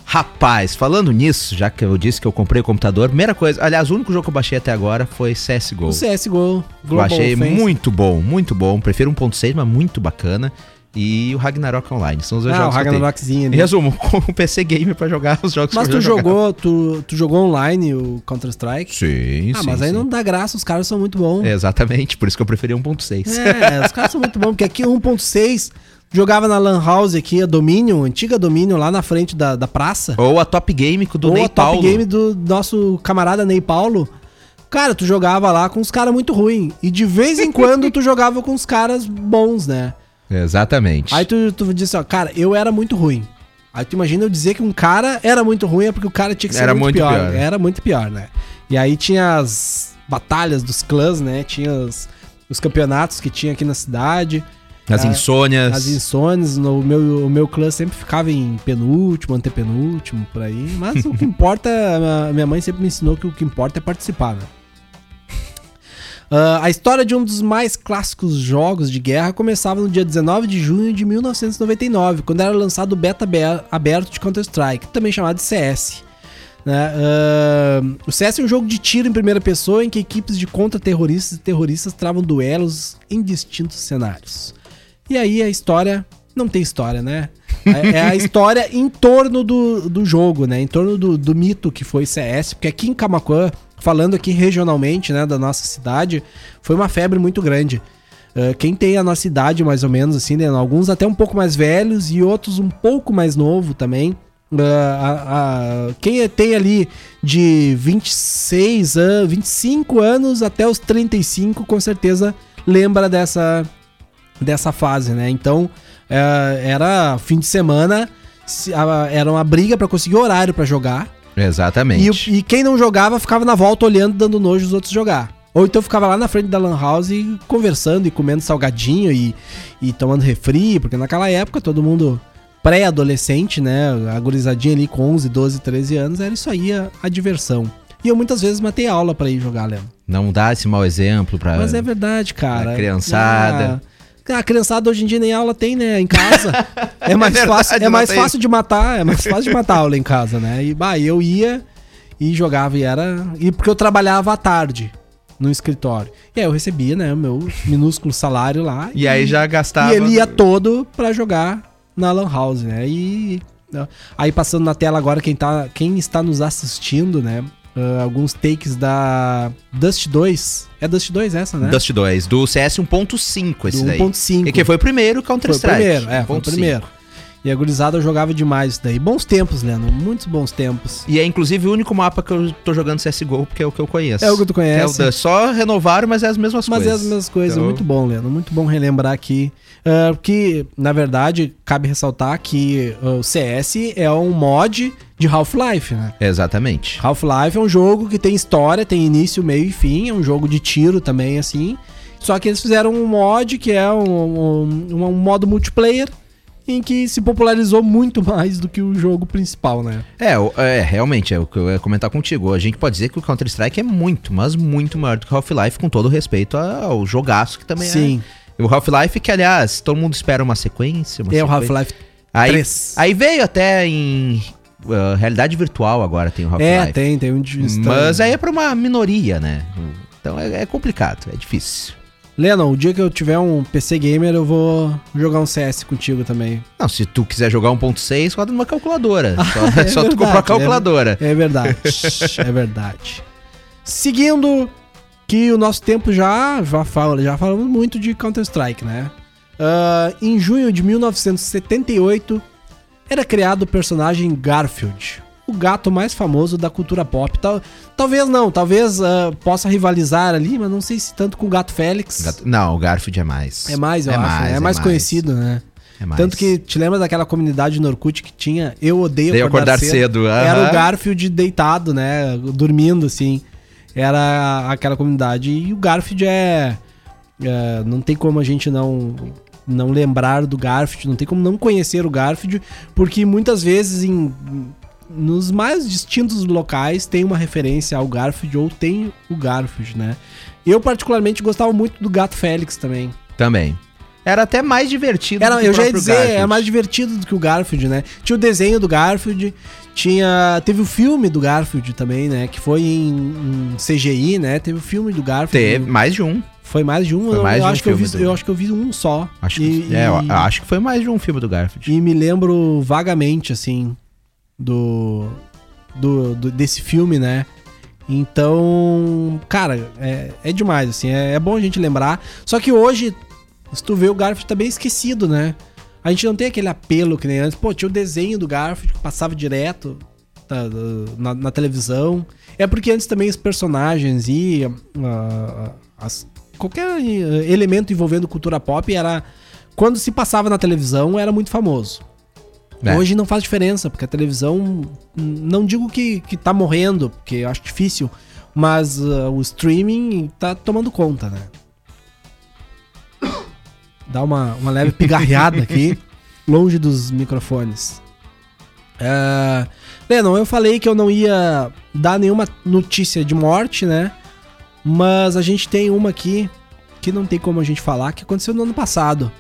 Rapaz, falando nisso, já que eu disse que eu comprei o computador, primeira coisa, aliás, o único jogo que eu baixei até agora foi CSGO. O CSGO. Global Baixei Offense. muito bom, muito bom. Prefiro 1.6, mas muito bacana e o Ragnarok Online. São os dois ah, jogos. Ah, o Ragnarokzinho. Em resumo, (laughs) com o PC Gamer pra jogar os jogos mas que tu jogou, tu, tu jogou online o Counter-Strike? Sim, ah, sim. mas aí sim. não dá graça, os caras são muito bons. É, exatamente, por isso que eu preferi 1.6. É, os caras são muito bons, porque aqui 1.6 jogava na Lan House aqui, a Dominion, antiga Dominion, lá na frente da, da praça. Ou a Top Game do Ou Ney a Top Game do nosso camarada Ney Paulo. Cara, tu jogava lá com os caras muito ruins. E de vez em quando tu jogava com os caras bons, né? Exatamente. Aí tu, tu disse, ó, cara, eu era muito ruim. Aí tu imagina eu dizer que um cara era muito ruim é porque o cara tinha que ser era muito, muito pior. pior. Era muito pior, né? E aí tinha as batalhas dos clãs, né? Tinha os, os campeonatos que tinha aqui na cidade. As insônias. As insônias. No, o, meu, o meu clã sempre ficava em penúltimo, antepenúltimo, por aí. Mas o que (laughs) importa, minha mãe sempre me ensinou que o que importa é participar, né? Uh, a história de um dos mais clássicos jogos de guerra começava no dia 19 de junho de 1999, quando era lançado o beta aberto de Counter-Strike, também chamado de CS. Né? Uh, o CS é um jogo de tiro em primeira pessoa em que equipes de contra-terroristas e terroristas travam duelos em distintos cenários. E aí a história não tem história, né? É, é a história em torno do, do jogo, né? Em torno do, do mito que foi CS, porque aqui em Camacuã falando aqui regionalmente, né, da nossa cidade, foi uma febre muito grande. Uh, quem tem a nossa idade, mais ou menos, assim, né, alguns até um pouco mais velhos e outros um pouco mais novo também. Uh, a, a, quem tem ali de 26 anos, 25 anos até os 35, com certeza lembra dessa, dessa fase, né? Então, era fim de semana, era uma briga para conseguir horário para jogar. Exatamente. E, e, quem não jogava ficava na volta olhando, dando nojo os outros jogar. Ou então ficava lá na frente da Lan House conversando e comendo salgadinho e, e tomando refri, porque naquela época todo mundo pré-adolescente, né? A gurizadinha ali com 11, 12, 13 anos, era isso aí a, a diversão. E eu muitas vezes matei aula para ir jogar, Léo. Não dá esse mau exemplo pra. Mas é verdade, cara. Pra criançada. Ah, a criançada hoje em dia nem aula tem, né? Em casa. (laughs) É mais, é verdade, fácil, é mais fácil de matar, é mais fácil de matar aula em casa, né? E bah, eu ia e jogava e era. E porque eu trabalhava à tarde no escritório. E aí eu recebia, né, o meu minúsculo salário lá. E, e aí já gastava. E ele ia todo pra jogar na Lan House, né? E. Aí passando na tela agora, quem, tá, quem está nos assistindo, né? Uh, alguns takes da Dust 2. É Dust 2 essa, né? Dust 2, do CS 1.5 esse do daí. 1.5. E que foi o primeiro Counter-Strike. Foi o primeiro, é, foi o primeiro. E a gurizada jogava demais isso daí. Bons tempos, Leandro. Muitos bons tempos. E é inclusive o único mapa que eu tô jogando CSGO, porque é o que eu conheço. É o que tu conhece. É o da, só renovaram, mas é as mesmas mas coisas. Mas é as mesmas coisas. Então... Muito bom, Leandro. Muito bom relembrar aqui. Uh, que, na verdade, cabe ressaltar que uh, o CS é um mod de Half-Life, né? Exatamente. Half-Life é um jogo que tem história, tem início, meio e fim. É um jogo de tiro também, assim. Só que eles fizeram um mod que é um, um, um modo multiplayer em que se popularizou muito mais do que o jogo principal, né? É, é, realmente, é o que eu ia comentar contigo. A gente pode dizer que o Counter-Strike é muito, mas muito maior do que o Half-Life, com todo respeito ao jogaço que também Sim. é. O Half-Life, que aliás, todo mundo espera uma sequência. Uma é sequência. o Half-Life aí, 3. Aí veio até em uh, realidade virtual agora tem o Half-Life. É, tem, tem um Mas aí é pra uma minoria, né? Então é, é complicado, é difícil. Lennon, o dia que eu tiver um PC gamer, eu vou jogar um CS contigo também. Não, se tu quiser jogar 1.6, roda numa calculadora. (laughs) Ah, só, é só verdade, tu comprar a calculadora. É, é verdade. é verdade. Seguindo, que o nosso tempo já, já, fala, já falamos muito de Counter-Strike, né? Uh, em junho de 1978, era criado o personagem Garfield, o gato mais famoso da cultura pop. Tal, talvez não, talvez uh, possa rivalizar ali, mas não sei se tanto com o Gato Félix. Gato, não, o Garfield é mais. É mais, eu é acho. Mais, né? é, é mais, conhecido, né? É mais. Tanto que te lembra daquela comunidade no Orkut que tinha Eu Odeio Acordar, acordar cedo. cedo. Era o Garfield deitado, né? Dormindo, assim. Era aquela comunidade. E o Garfield é. é não tem como a gente não não lembrar do Garfield, não tem como não conhecer o Garfield, porque muitas vezes em nos mais distintos locais tem uma referência ao Garfield ou tem o Garfield, né? Eu particularmente gostava muito do Gato Félix também. Também. Era até mais divertido Era, do que eu já ia dizer, é Garfield. era mais divertido do que o Garfield, né? Tinha o desenho do Garfield, tinha. Teve o filme do Garfield também, né? Que foi em, em CGI, né? Teve o filme do Garfield. Teve, mais de um. Foi mais de um? Foi mais eu, de um acho que eu, vi, eu acho que eu vi um só. Acho que, e, é, e... acho que foi mais de um filme do Garfield. E me lembro vagamente, assim, do, do, do desse filme, né? Então, cara, é, é demais, assim, é, é, bom a gente lembrar. Só que hoje, se tu vê, o Garfield tá bem esquecido, né? A gente não tem aquele apelo que nem antes. Pô, tinha o desenho do Garfield que passava direto tá, na, na, televisão. É porque antes também os personagens e uh, as, qualquer elemento envolvendo cultura pop era. Quando se passava na televisão, era muito famoso. É. Hoje não faz diferença, porque a televisão, não digo que, que tá morrendo, porque eu acho difícil, mas uh, o streaming tá tomando conta, né? Dá uma, uma leve (laughs) pigarreada aqui, longe dos microfones. Uh, Lennon, eu falei que eu não ia dar nenhuma notícia de morte, né? Mas a gente tem uma aqui que não tem como a gente falar, que aconteceu no ano passado.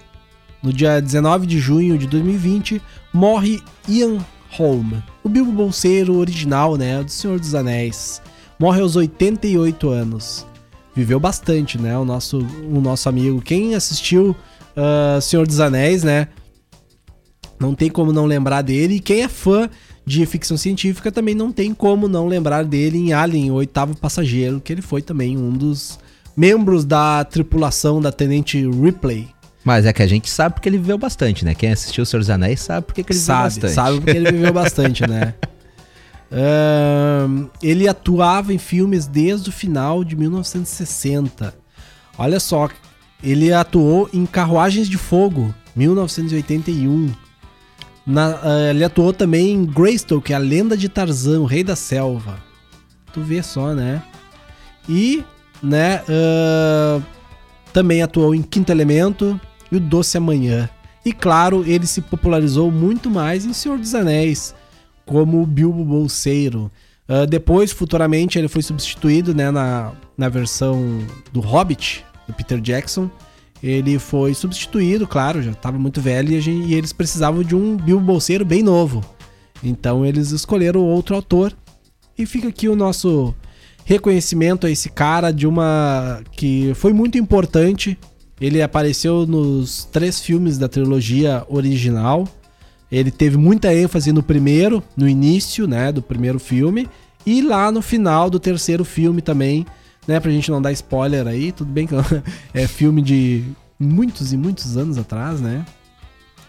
No dia 19 de junho de 2020, morre Ian Holm, o Bilbo Bolseiro original, né, do Senhor dos Anéis. Morre aos 88 anos. Viveu bastante, né, o nosso, o nosso amigo. Quem assistiu uh, Senhor dos Anéis, né, não tem como não lembrar dele. E quem é fã de ficção científica também não tem como não lembrar dele em Alien, o oitavo passageiro, que ele foi também um dos membros da tripulação da Tenente Ripley. Mas é que a gente sabe porque ele viveu bastante, né? Quem assistiu O Senhor dos Anéis sabe porque ele sabe, viveu bastante. Sabe porque ele viveu bastante, né? Uh, (laughs) ele atuava em filmes desde o final de 1960. Olha só, ele atuou em Carruagens de Fogo, 1981. Na, uh, ele atuou também em Greystoke, é a lenda de Tarzan, o rei da selva. Tu vê só, né? E, né, uh, também atuou em Quinto Elemento, e o Doce Amanhã. E claro, ele se popularizou muito mais em Senhor dos Anéis, como Bilbo Bolseiro. Uh, depois, futuramente, ele foi substituído né, na, na versão do Hobbit, do Peter Jackson. Ele foi substituído, claro, já estava muito velho e, gente, e, eles precisavam de um Bilbo Bolseiro bem novo. Então eles escolheram outro autor. E fica aqui o nosso reconhecimento a esse cara de uma que foi muito importante ele apareceu nos três filmes da trilogia original. Ele teve muita ênfase no primeiro, no início, né, do primeiro filme, e lá no final do terceiro filme também, né, pra gente não dar spoiler aí, tudo bem que (laughs) é filme de muitos e muitos anos atrás, né?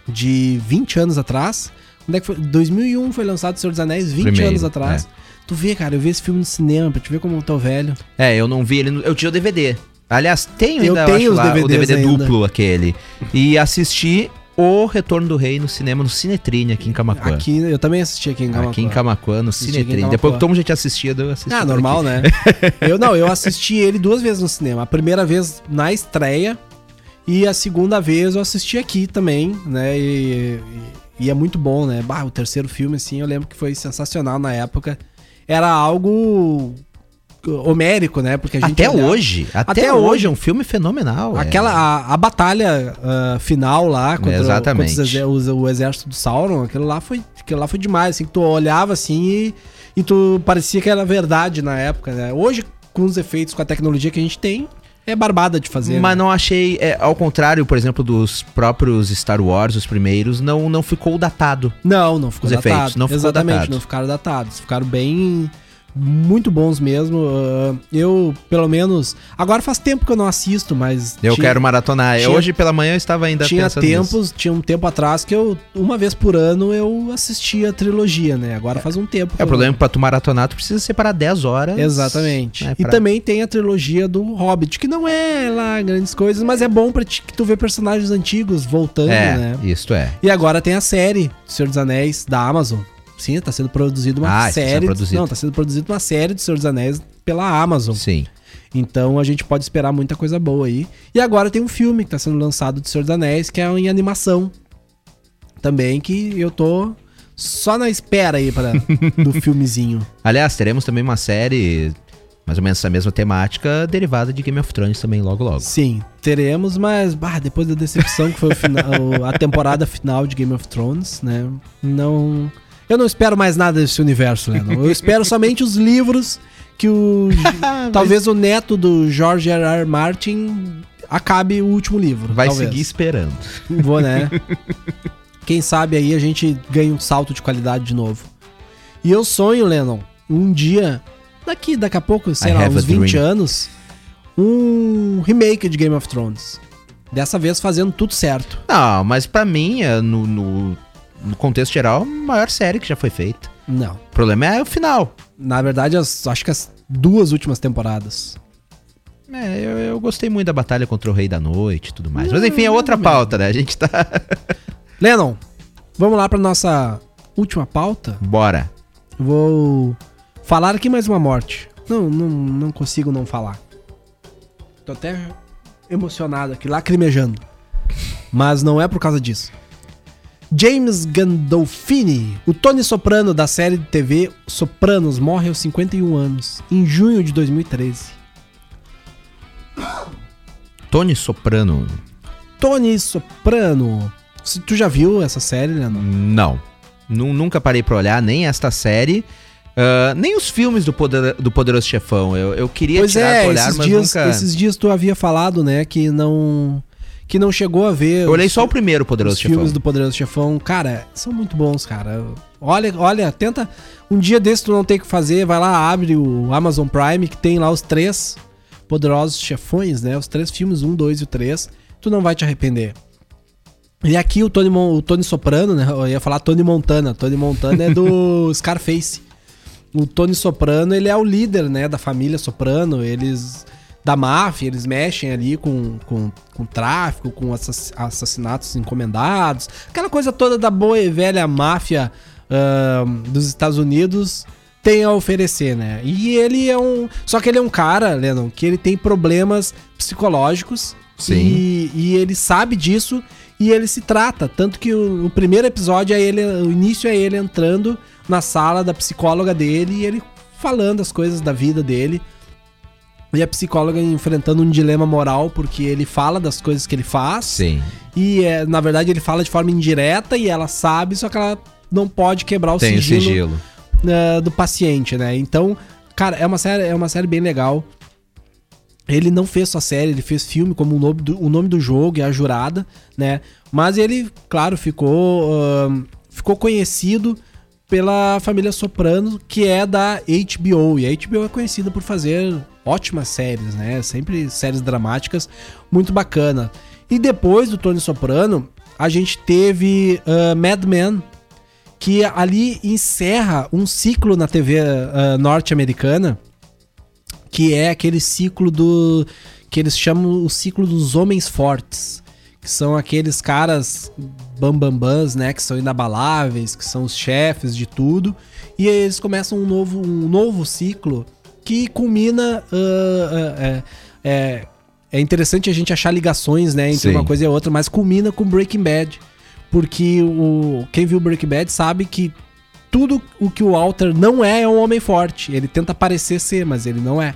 De 20 anos atrás. Onde é que foi? 2001 foi lançado O Senhor dos Anéis, 20 Primeiro, anos atrás. É. Tu vê, cara, eu vi esse filme no cinema pra te ver como eu tô velho. É, eu não vi ele. No... Eu tinha o DVD. Aliás, tenho ainda, eu tenho os lá, o DVD ainda. duplo aquele. E assisti o Retorno do Rei no cinema, no Cinetrine, aqui em Camacuã. Aqui, eu também assisti aqui em Camacuã. Aqui em Camacuã, no Cinetrine. Depois que o Tom já tinha assistido, eu assisti. Ah, normal, aqui. né? (laughs) eu não, eu assisti ele duas vezes no cinema. A primeira vez na estreia e a segunda vez eu assisti aqui também, né? E, e, e é muito bom, né? Bah, o terceiro filme, assim, eu lembro que foi sensacional na época. Era algo homérico, né? Porque até olhava... hoje, até, até hoje, é um filme fenomenal. É. Aquela é. a, a, batalha uh, final lá contra, Exatamente. contra os, o, o, exército do Sauron, aquilo lá foi, aquilo lá foi demais, assim, que tu olhava assim e, e tu parecia que era verdade na época, né? Hoje com os efeitos, com a tecnologia que a gente tem, é barbada de fazer. Mas né? não achei, é, ao contrário, por exemplo, dos próprios Star Wars, os primeiros, não, não ficou datado. Não, não ficou os datado. efeitos, não ficou Exatamente, datado. não ficaram datados. Ficaram bem muito bons mesmo. Uh, eu, pelo menos. Agora faz tempo que eu não assisto, mas. Eu tinha, quero maratonar. Tinha, Hoje pela manhã eu estava ainda Tinha tempos, nisso. tinha um tempo atrás que eu, uma vez por ano, eu assistia a trilogia, né? Agora faz um tempo. É, o problema eu... pra tu maratonar, tu precisa separar 10 horas. Exatamente. Né, pra... E também tem a trilogia do Hobbit, que não é lá grandes coisas, mas é bom pra ti, que tu vê personagens antigos voltando, é, né? Isso é. E agora tem a série Senhor dos Anéis da Amazon. Sim, tá sendo produzido uma ah, série. Produzido. Não, tá sendo produzido uma série de Senhor dos Anéis pela Amazon. Sim. Então a gente pode esperar muita coisa boa aí. E agora tem um filme que tá sendo lançado de Senhor dos Anéis, que é em animação. Também que eu tô só na espera aí para (laughs) do filmezinho. Aliás, teremos também uma série mais ou menos essa mesma temática derivada de Game of Thrones também logo logo. Sim, teremos, mas bah, depois da decepção que foi final, (laughs) a temporada final de Game of Thrones, né? Não eu não espero mais nada desse universo, Lennon. Eu espero (laughs) somente os livros que o. (laughs) talvez o neto do George R. R. Martin acabe o último livro. Vai talvez. seguir esperando. Vou, né? (laughs) Quem sabe aí a gente ganha um salto de qualidade de novo. E eu sonho, Lennon, um dia, daqui, daqui a pouco, sei I lá, uns 20 dream. anos, um remake de Game of Thrones. Dessa vez fazendo tudo certo. Não, mas para mim, é no, no no contexto geral, a maior série que já foi feita. Não. O problema é o final. Na verdade, as, acho que as duas últimas temporadas. É, eu, eu gostei muito da batalha contra o Rei da Noite e tudo mais. Não, Mas enfim, é outra pauta, né? A gente tá. (laughs) Lennon, vamos lá pra nossa última pauta? Bora. Vou falar aqui mais uma morte. Não, não, não consigo não falar. Tô até emocionado aqui, lacrimejando. Mas não é por causa disso. James Gandolfini, o Tony Soprano da série de TV Sopranos, morre aos 51 anos, em junho de 2013. Tony Soprano. Tony Soprano. Tu já viu essa série, Leandro? Não. Nunca parei pra olhar nem esta série. Uh, nem os filmes do, Poder, do Poderoso Chefão. Eu, eu queria pois tirar é, pra olhar, mas dias, nunca... Esses dias tu havia falado, né, que não que não chegou a ver. Eu olhei só o primeiro Poderoso os Chefão. filmes do Poderoso Chefão, cara, são muito bons, cara. Olha, olha, tenta. Um dia desse tu não tem o que fazer, vai lá, abre o Amazon Prime, que tem lá os três Poderosos Chefões, né? Os três filmes, um, dois e o três. Tu não vai te arrepender. E aqui o Tony, o Tony Soprano, né? Eu ia falar Tony Montana. Tony Montana é do (laughs) Scarface. O Tony Soprano, ele é o líder, né, da família Soprano. Eles da máfia, eles mexem ali com, com, com tráfico, com assassinatos encomendados, aquela coisa toda da boa e velha máfia uh, dos Estados Unidos tem a oferecer, né? E ele é um. Só que ele é um cara, Lennon, que ele tem problemas psicológicos. Sim. E, e ele sabe disso e ele se trata. Tanto que o, o, primeiro episódio é ele. O início é ele entrando na sala da psicóloga dele e ele falando as coisas da vida dele. E a psicóloga enfrentando um dilema moral, porque ele fala das coisas que ele faz. Sim. E, é, na verdade, ele fala de forma indireta e ela sabe, só que ela não pode quebrar o Tem sigilo, sigilo. Uh, do paciente, né? Então, cara, é uma série, é uma série bem legal. Ele não fez só série, ele fez filme como o nome do, o nome do jogo e a jurada, né? Mas ele, claro, ficou, uh, ficou conhecido pela família Soprano, que é da HBO. E a HBO é conhecida por fazer ótimas séries, né? Sempre séries dramáticas, muito bacana. E depois do Tony Soprano, a gente teve uh, Mad Men, que ali encerra um ciclo na TV uh, norte-americana, que é aquele ciclo do que eles chamam o ciclo dos homens fortes que são aqueles caras bambambãs, né, que são inabaláveis, que são os chefes de tudo, e aí eles começam um novo, um novo ciclo que culmina. Uh, uh, é, é, é, interessante a gente achar ligações, né, entre Sim. uma coisa e outra, mas culmina com Breaking Bad, porque o quem viu Breaking Bad sabe que tudo o que o Walter não é é um homem forte. Ele tenta parecer ser, mas ele não é.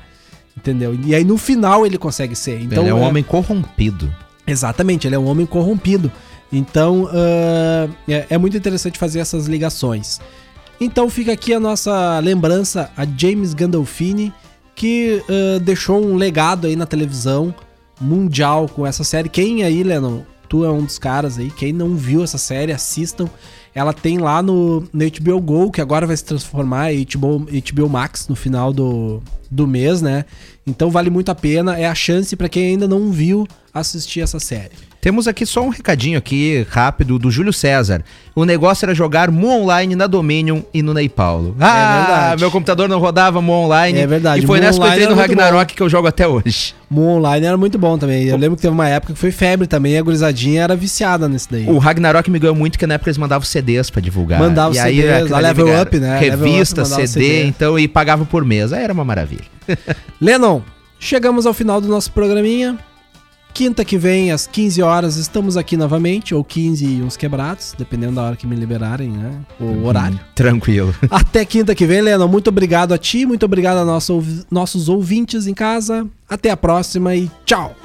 Entendeu? E aí no final ele consegue ser. Então, ele é um é... homem corrompido. Exatamente, ele é um homem corrompido. Então uh, é, é, muito interessante fazer essas ligações. Então fica aqui a nossa lembrança a James Gandolfini, que uh, deixou um legado aí na televisão mundial com essa série. Quem aí, Lennon, tu é um dos caras aí, quem não viu essa série, assistam. Ela tem lá no, no HBO Go, que agora vai se transformar em HBO, HBO Max no final do, do mês, né? Então vale muito a pena, é a chance para quem ainda não viu assistir essa série. Temos aqui só um recadinho aqui rápido do Júlio César. O negócio era jogar Mu Online na Dominion e no Ney Paulo. É ah, é verdade. meu computador não rodava Mu Online. É verdade. E foi Mu nessa que eu entrei no Ragnarok que eu jogo até hoje. Mu Online era muito bom também. Eu lembro que teve uma época que foi febre também, a gurizadinha era viciada nesse daí. O Ragnarok me ganhou muito, porque na época eles mandavam CDs pra divulgar. Mandavam CDs, aí, Level Up, né? Revista, up, CD, CD, então, e pagava por mês. Aí era uma maravilha. (laughs) Lennon, chegamos ao final do nosso programinha. Quinta que vem, às 15 horas, estamos aqui novamente, ou 15 e uns quebrados, dependendo da hora que me liberarem, né? O uhum, horário. Tranquilo. (laughs) Até quinta que vem, Leno. Muito obrigado a ti, muito obrigado a nosso, nossos ouvintes em casa. Até a próxima e tchau!